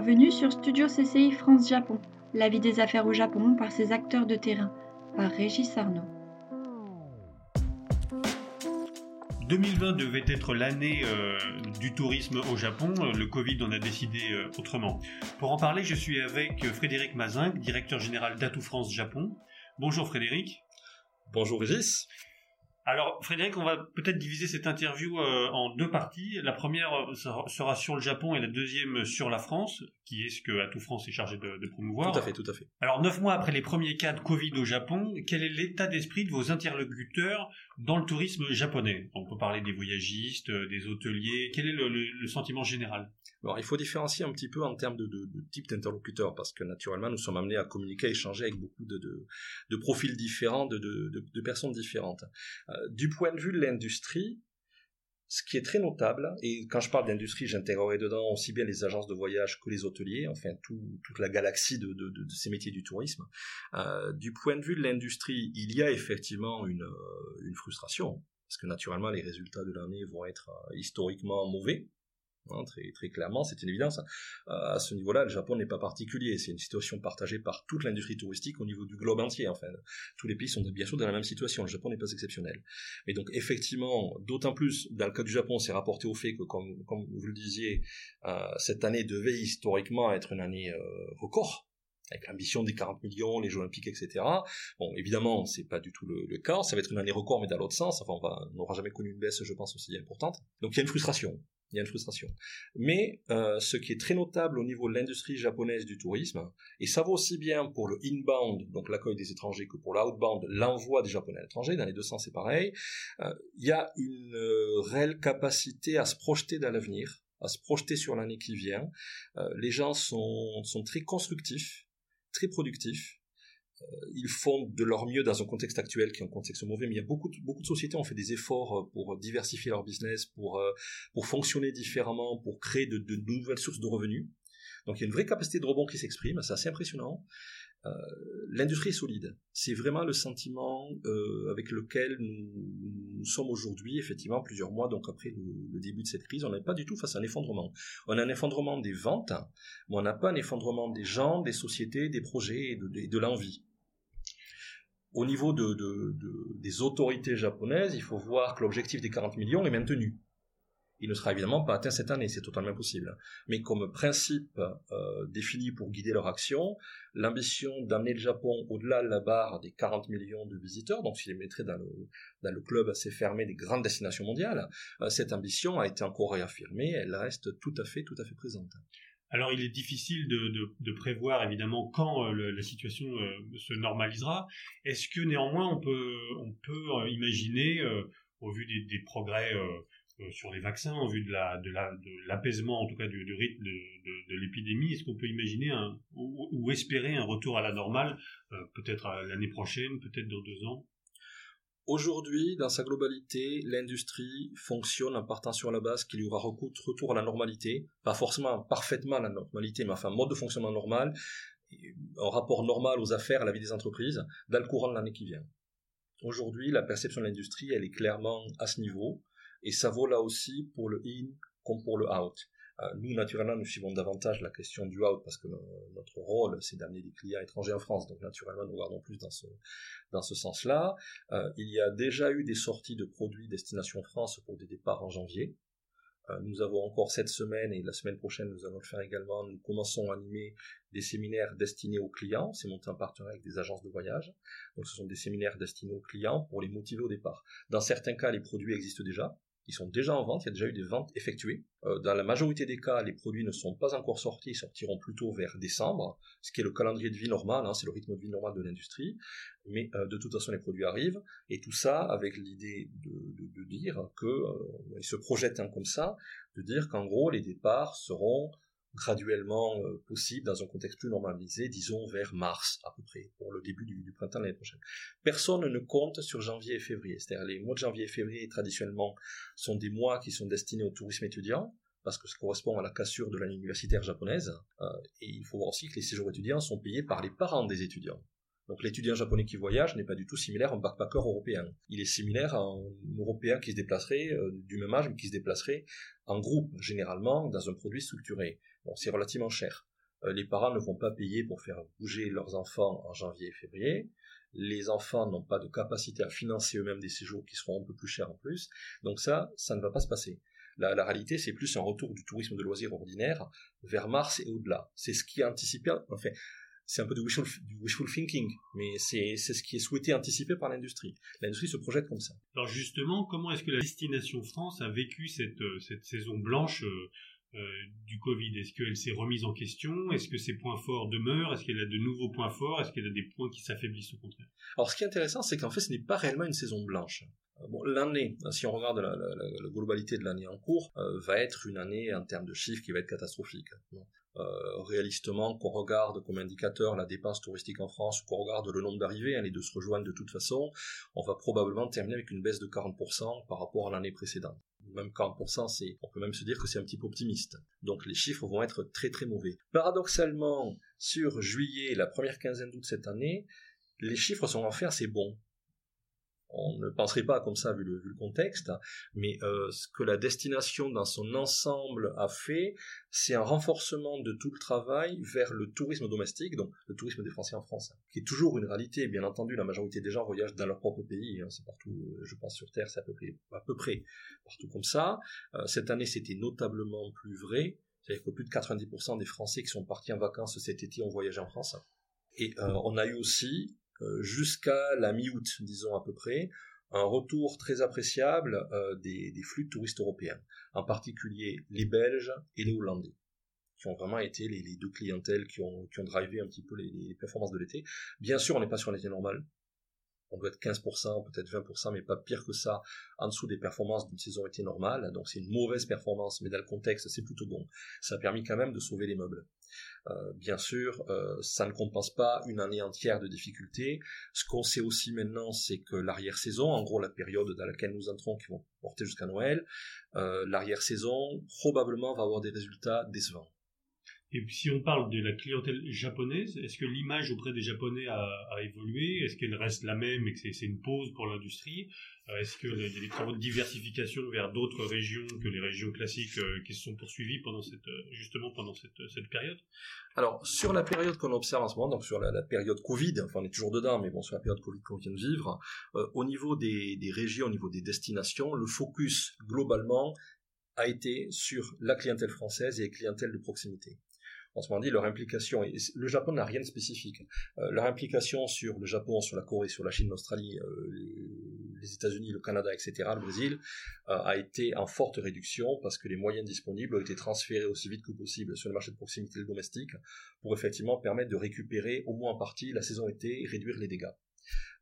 Bienvenue sur Studio CCI France-Japon, la vie des affaires au Japon par ses acteurs de terrain, par Régis Arnaud. 2020 devait être l'année euh, du tourisme au Japon. Le Covid en a décidé euh, autrement. Pour en parler, je suis avec Frédéric Mazin, directeur général d'Atout France Japon. Bonjour Frédéric. Bonjour Régis. Alors Frédéric, on va peut-être diviser cette interview euh, en deux parties. La première euh, sera sur le Japon et la deuxième sur la France, qui est ce que Atout France est chargé de, promouvoir. Tout à fait, tout à fait. Alors neuf mois après les premiers cas de Covid au Japon, quel est l'état d'esprit de vos interlocuteurs dans le tourisme japonais On peut parler des voyagistes, euh, des hôteliers. Quel est le sentiment général? Alors, il faut différencier un petit peu en termes de, type d'interlocuteur, parce que naturellement, nous sommes amenés à communiquer, à échanger avec beaucoup de, de profils différents, de, personnes différentes. Euh, du point de vue de l'industrie, ce qui est très notable, et quand je parle d'industrie, j'intégrerai dedans aussi bien les agences de voyage que les hôteliers, enfin toute la galaxie de, ces métiers du tourisme. Euh, du point de vue de l'industrie, il y a effectivement une, euh, une frustration, parce que naturellement les résultats de l'année vont être historiquement mauvais. Hein, très, clairement, c'est une évidence. Euh, à ce niveau-là, le Japon n'est pas particulier. C'est une situation partagée par toute l'industrie touristique au niveau du globe entier. Enfin, tous les pays sont bien sûr dans la même situation. Le Japon n'est pas exceptionnel. Mais donc, effectivement, d'autant plus, dans le cas du Japon, c'est rapporté au fait que, comme, comme vous le disiez, euh, cette année devait historiquement être une année euh, record avec l'ambition des 40 millions, les Jeux Olympiques, etc. Bon, évidemment, c'est pas du tout le, cas. Ça va être une année record, mais dans l'autre sens. Enfin, on n'aura jamais connu une baisse, je pense, aussi importante. Donc, il y a une frustration il y a une frustration. Mais euh, ce qui est très notable au niveau de l'industrie japonaise du tourisme, et ça vaut aussi bien pour le inbound, donc l'accueil des étrangers, que pour l'outbound, l'envoi des Japonais à l'étranger, dans les deux sens c'est pareil, euh, il y a une euh, réelle capacité à se projeter dans l'avenir, à se projeter sur l'année qui vient. les gens sont, sont très constructifs, très productifs, euh, ils font de leur mieux dans un contexte actuel qui est un contexte mauvais, mais il y a beaucoup de, beaucoup de sociétés ont fait des efforts euh, pour diversifier leur business, pour, euh, fonctionner différemment, pour créer de, nouvelles sources de revenus. Donc il y a une vraie capacité de rebond qui s'exprime, c'est assez impressionnant. Euh, L'industrie est solide. C'est vraiment le sentiment euh, avec lequel nous, sommes aujourd'hui, effectivement, plusieurs mois donc après le, début de cette crise. On n'est pas du tout face à un effondrement. On a un effondrement des ventes, mais on n'a pas un effondrement des gens, des sociétés, des projets et de, l'envie au niveau de, des autorités japonaises, il faut voir que l'objectif des 40 millions est maintenu. Il ne sera évidemment pas atteint cette année, c'est totalement impossible. Mais comme principe euh, défini pour guider leur action, l'ambition d'amener le Japon au-delà de la barre des 40 millions de visiteurs, donc s'il les mettrait dans le, dans le club assez fermé des grandes destinations mondiales, euh, cette ambition a été encore réaffirmée, elle reste tout à fait, tout à fait présente. Alors il est difficile de, prévoir évidemment quand euh, la situation se normalisera. Est-ce que néanmoins on peut, on peut imaginer, au vu des, progrès sur les vaccins, au vu de la de l'apaisement en tout cas du, rythme de, l'épidémie, est-ce qu'on peut imaginer ou, espérer un retour à la normale, peut-être l'année prochaine, peut-être dans deux ans? Aujourd'hui, dans sa globalité, l'industrie fonctionne en partant sur la base qu'il y aura retour à la normalité, pas forcément parfaitement à la normalité, mais enfin mode de fonctionnement normal, un rapport normal aux affaires, à la vie des entreprises, dans le courant de l'année qui vient. Aujourd'hui, la perception de l'industrie, elle est clairement à ce niveau, et ça vaut là aussi pour le in comme pour le out. Euh, nous, naturellement, nous suivons davantage la question du out parce que notre rôle, c'est d'amener des clients étrangers en France. Donc, naturellement, nous regardons plus dans ce, dans ce sens-là. Euh, il y a déjà eu des sorties de produits destination France pour des départs en janvier. Euh, nous avons encore cette semaine et la semaine prochaine, nous allons le faire également. Nous commençons à animer des séminaires destinés aux clients. C'est monté en partenariat avec des agences de voyage. Donc, ce sont des séminaires destinés aux clients pour les motiver au départ. Dans certains cas, les produits existent déjà ils sont déjà en vente, il y a déjà eu des ventes effectuées. Euh, dans la majorité des cas, les produits ne sont pas encore sortis, ils sortiront plutôt vers décembre, ce qui est le calendrier de vie normal, hein, c'est le rythme de vie normal de l'industrie. Mais euh, de toute façon, les produits arrivent, et tout ça avec l'idée de, dire que, euh, se projettent comme ça, de dire qu'en gros, les départs seront graduellement euh, possible dans un contexte plus normalisé, disons vers mars à peu près, pour le début du, printemps de l'année prochaine. Personne ne compte sur janvier et février, c'est-à-dire les mois de janvier et février traditionnellement sont des mois qui sont destinés au tourisme étudiant, parce que ça correspond à la cassure de l'année universitaire japonaise, euh, et il faut voir aussi que les séjours étudiants sont payés par les parents des étudiants. Donc l'étudiant japonais qui voyage n'est pas du tout similaire à un backpacker européen. Il est similaire à un Européen qui se déplacerait euh, du même âge, mais qui se déplacerait en groupe, généralement, dans un produit structuré. Bon, c'est relativement cher. les parents ne vont pas payer pour faire bouger leurs enfants en janvier et février. Les enfants n'ont pas de capacité à financer eux-mêmes des séjours qui seront un peu plus chers en plus. Donc ça, ça ne va pas se passer. La, réalité, c'est plus un retour du tourisme de loisirs ordinaire vers mars et au-delà. C'est ce qui est anticipé, enfin, c'est un peu du wishful, thinking, mais c'est ce qui est souhaité anticiper par l'industrie. L'industrie se projette comme ça. Alors justement, comment est-ce que la destination France a vécu cette, euh, cette saison blanche euh, euh, du Covid Est-ce qu'elle s'est remise en question? Est-ce que ses points forts demeurent? Est-ce qu'elle a de nouveaux points forts? Est-ce qu'elle a des points qui s'affaiblissent au contraire? Alors ce qui est intéressant, c'est qu'en fait, ce n'est pas réellement une saison blanche. Bon, l'année, si on regarde la, globalité de l'année en cours, va être une année en termes de chiffres qui va être catastrophique. Euh, réalistement qu'on regarde comme indicateur la dépense touristique en France qu'on regarde le nombre d'arrivées, hein, les deux se rejoignent de toute façon, on va probablement terminer avec une baisse de 40% par rapport à l'année précédente. Même 40%, c'est, on peut même se dire que c'est un petit peu optimiste. Donc les chiffres vont être très très mauvais. Paradoxalement, sur juillet, la première quinzaine d'août cette année, les chiffres sont en fait assez bons on ne penserait pas comme ça vu le, vu le contexte, mais euh, ce que la destination dans son ensemble a fait, c'est un renforcement de tout le travail vers le tourisme domestique, donc le tourisme des Français en France, qui est toujours une réalité. Bien entendu, la majorité des gens voyagent dans leur propre pays, hein, c'est partout, je pense sur Terre, c'est à peu près, partout comme ça. Euh, cette année, c'était notablement plus vrai, c'est-à-dire que plus de 90% des Français qui sont partis en vacances cet été ont voyagé en France. Et euh, on a eu aussi euh, jusqu'à la mi-août, disons à peu près, un retour très appréciable euh, des, flux de touristes européens, en particulier les Belges et les Hollandais, qui ont vraiment été les, deux clientèles qui ont, qui ont drivé un petit peu les, les performances de l'été. Bien sûr, on n'est pas sur l'été normal, on doit être 15%, peut-être 20%, mais pas pire que ça, en dessous des performances d'une saison été normale. Donc c'est une mauvaise performance, mais dans le contexte, c'est plutôt bon. Ça a permis quand même de sauver les meubles. Euh, bien sûr, euh, ça ne compense pas une année entière de difficultés. Ce qu'on sait aussi maintenant, c'est que l'arrière-saison, en gros la période dans laquelle nous entrons, qui vont porter jusqu'à Noël, euh, l'arrière-saison probablement va avoir des résultats décevants. Et si on parle de la clientèle japonaise, est-ce que l'image auprès des Japonais a, évolué? Est-ce qu'elle reste la même et que c'est une pause pour l'industrie? Euh, Est-ce qu'il y a des travaux de diversification vers d'autres régions que les régions classiques euh, qui se sont poursuivies pendant cette, euh, justement pendant cette, cette période? Alors sur la période qu'on observe en ce moment, donc sur la, période Covid, enfin on est toujours dedans, mais bon sur la période Covid qu'on vient de vivre, au niveau des, des régions, au niveau des destinations, le focus globalement a été sur la clientèle française et les clientèles de proximité moment dit, leur implication, et le Japon n'a rien de spécifique, euh, leur implication sur le Japon, sur la Corée, sur la Chine, l'Australie, euh, les États-Unis, le Canada, etc., le Brésil, euh, a été en forte réduction parce que les moyens disponibles ont été transférés aussi vite que possible sur le marché de proximité domestique pour effectivement permettre de récupérer au moins en partie la saison été et réduire les dégâts.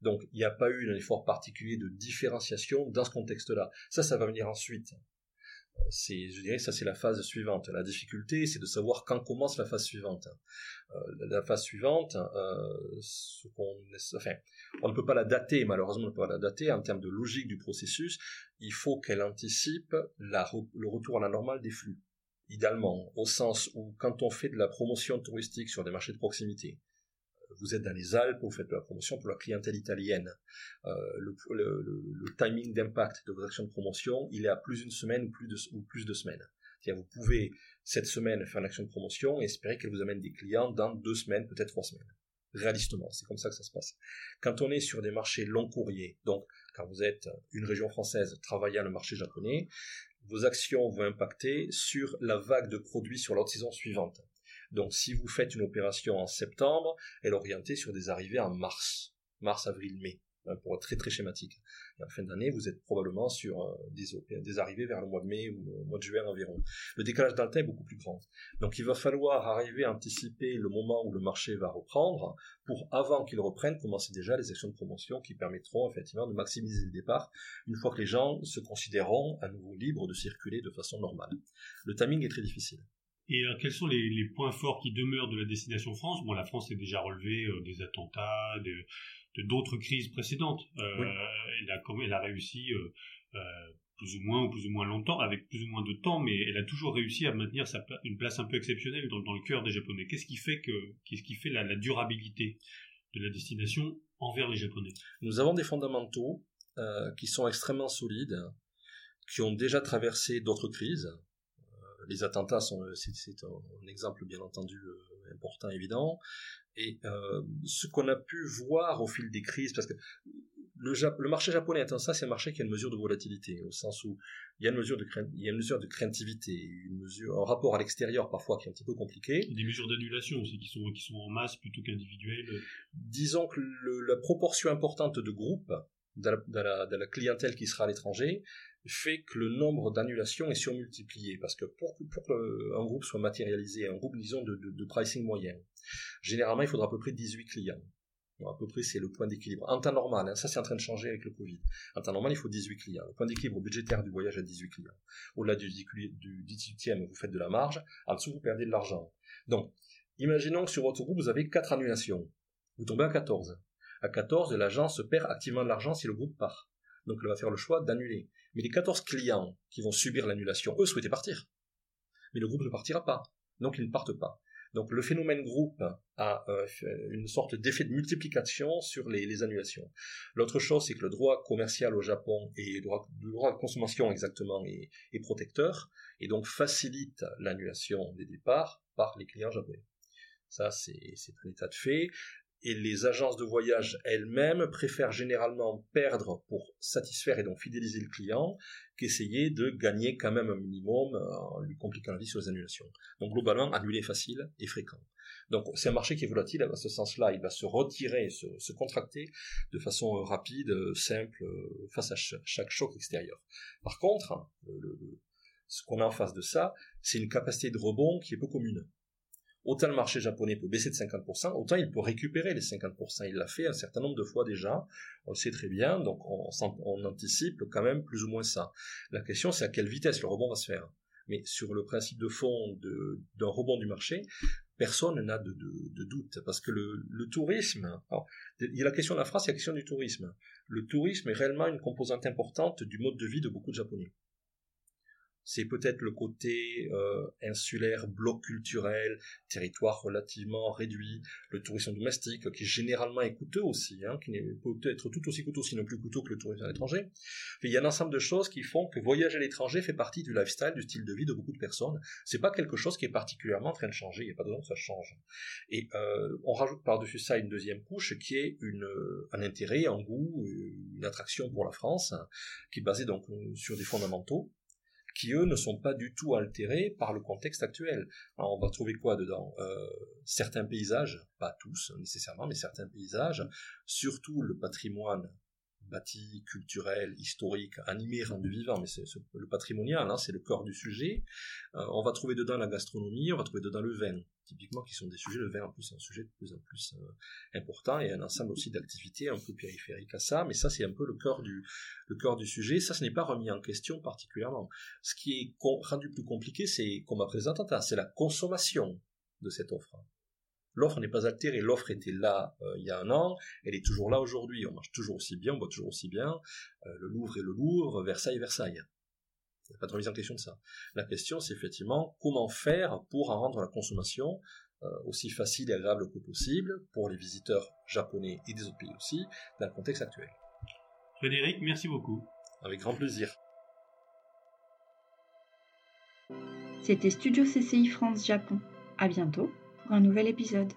Donc il n'y a pas eu un effort particulier de différenciation dans ce contexte-là. Ça, ça va venir ensuite c'est, je dirais, ça c'est la phase suivante. La difficulté, c'est de savoir quand commence la phase suivante. Euh, la phase suivante, euh, on ne peut pas la dater, malheureusement, on ne peut pas la dater en termes de logique du processus. Il faut qu'elle anticipe le retour à la normale des flux. Idéalement, au sens où quand on fait de la promotion touristique sur des marchés de proximité, vous êtes dans les Alpes, vous faites de la promotion pour la clientèle italienne. Euh, le, timing d'impact de vos actions de promotion, il est à plus d'une semaine ou plus de, ou plus de semaines. C'est-à-dire vous pouvez cette semaine faire une action de promotion et espérer qu'elle vous amène des clients dans deux semaines, peut-être trois semaines. Réalistement, c'est comme ça que ça se passe. Quand on est sur des marchés long courriers, donc quand vous êtes une région française travaillant le marché japonais, vos actions vont impacter sur la vague de produits sur l'autre saison suivante. Donc si vous faites une opération en septembre, elle est orientée sur des arrivées en mars, mars, avril, mai, hein, pour être très très schématique. Et en fin d'année, vous êtes probablement sur euh, des, arrivées vers le mois de mai ou le mois de juin environ. Le décalage dans le temps est beaucoup plus grand. Donc il va falloir arriver à anticiper le moment où le marché va reprendre pour, avant qu'il reprenne, commencer déjà les actions de promotion qui permettront effectivement de maximiser le départ une fois que les gens se considéreront à nouveau libres de circuler de façon normale. Le timing est très difficile. Et euh, quels sont les, les, points forts qui demeurent de la destination France? Bon, la France est déjà relevée euh, des attentats, de d'autres crises précédentes. Euh, elle, a, elle a réussi plus ou moins ou plus ou moins longtemps, avec plus ou moins de temps, mais elle a toujours réussi à maintenir sa, une place un peu exceptionnelle dans, dans le cœur des Japonais. Qu'est-ce qui fait que qu'est-ce qui fait la, la, durabilité de la destination envers les Japonais? Nous avons des fondamentaux qui sont extrêmement solides, qui ont déjà traversé d'autres crises les attentats sont c'est un, exemple bien entendu important évident et ce qu'on a pu voir au fil des crises parce que le, marché japonais étant ça, c'est un marché qui a une mesure de volatilité, au sens où il y a une mesure de, il y a une mesure de craintivité, une mesure, un rapport à l'extérieur parfois qui est un petit peu compliqué. Des mesures d'annulation aussi qui sont, qui sont en masse plutôt qu'individuelles. Disons que la proportion importante de groupes la, de la, clientèle qui sera à l'étranger fait que le nombre d'annulations est surmultiplié parce que pour, qu'un groupe soit matérialisé, un groupe disons de, pricing moyen, généralement il faudra à peu près 18 clients à peu près, c'est le point d'équilibre. En temps normal, hein, ça c'est en train de changer avec le Covid. En temps normal, il faut 18 clients. Le point d'équilibre budgétaire du voyage à 18 clients. Au-delà du, du 18e, vous faites de la marge. En dessous, vous perdez de l'argent. Donc, imaginons que sur votre groupe, vous avez 4 annulations. Vous tombez à 14. À 14, l'agence perd activement de l'argent si le groupe part. Donc, elle va faire le choix d'annuler. Mais les 14 clients qui vont subir l'annulation, eux souhaitaient partir. Mais le groupe ne partira pas. Donc, ils ne partent pas. Donc le phénomène groupe a euh, une sorte d'effet de multiplication sur les, annulations. L'autre chose, c'est que le droit commercial au Japon et le droit, de consommation exactement est protecteur et donc facilite l'annulation des départs par les clients japonais. Ça, c'est un état de fait et les agences de voyage elles-mêmes préfèrent généralement perdre pour satisfaire et donc fidéliser le client qu'essayer de gagner quand même un minimum en lui compliquant la vie sur les annulations. Donc globalement, annuler facile et fréquent. Donc c'est un marché qui est volatile, à ce sens-là, il va se retirer, se, se contracter de façon rapide, simple, face à chaque choc extérieur. Par contre, ce qu'on a en face de ça, c'est une capacité de rebond qui est peu commune. Autant le marché japonais peut baisser de 50%, autant il peut récupérer les 50%. Il l'a fait un certain nombre de fois déjà, on le sait très bien, donc on, anticipe quand même plus ou moins ça. La question c'est à quelle vitesse le rebond va se faire. Mais sur le principe de fond d'un rebond du marché, personne n'a de, doute, parce que le, tourisme, il y a la question de la France, il y a la question du tourisme. Le tourisme est réellement une composante importante du mode de vie de beaucoup de Japonais c'est peut-être le côté euh, insulaire, bloc culturel, territoire relativement réduit, le tourisme domestique qui généralement est coûteux aussi, hein, qui peut être tout aussi coûteux, sinon plus coûteux que le tourisme à l'étranger. Il y a un ensemble de choses qui font que voyager à l'étranger fait partie du lifestyle, du style de vie de beaucoup de personnes. C'est pas quelque chose qui est particulièrement en train de changer, il n'y a pas de que ça change. Et euh, on rajoute par-dessus ça une deuxième couche qui est une, un intérêt, un goût, une attraction pour la France, qui est basée donc sur des fondamentaux qui eux ne sont pas du tout altérés par le contexte actuel. Alors on va trouver quoi dedans? Euh, Certains paysages, pas tous nécessairement, mais certains paysages, surtout le patrimoine bâti, culturel, historique, animé, rendu vivant, mais c'est le patrimonial, hein, c'est le corps du sujet. Euh, on va trouver dedans la gastronomie, on va trouver dedans le vin, typiquement qui sont des sujets, le vin en plus c'est un sujet de plus en plus euh, important, et un ensemble aussi d'activités un peu périphériques à ça, mais ça c'est un peu le corps du, du sujet, ça ce n'est pas remis en question particulièrement. Ce qui est rendu plus compliqué, c'est, comme à présent, c'est la consommation de cette offre. L'offre n'est pas altérée. L'offre était là euh, il y a un an, elle est toujours là aujourd'hui. On marche toujours aussi bien, on boit toujours aussi bien. Euh, le Louvre et le Louvre, Versailles, Versailles. Il n'y a pas de remise en question de ça. La question, c'est effectivement comment faire pour en rendre la consommation euh, aussi facile et agréable que possible pour les visiteurs japonais et des autres pays aussi, dans le contexte actuel. Frédéric, merci beaucoup. Avec grand plaisir. C'était Studio CCI France Japon. À bientôt un nouvel épisode.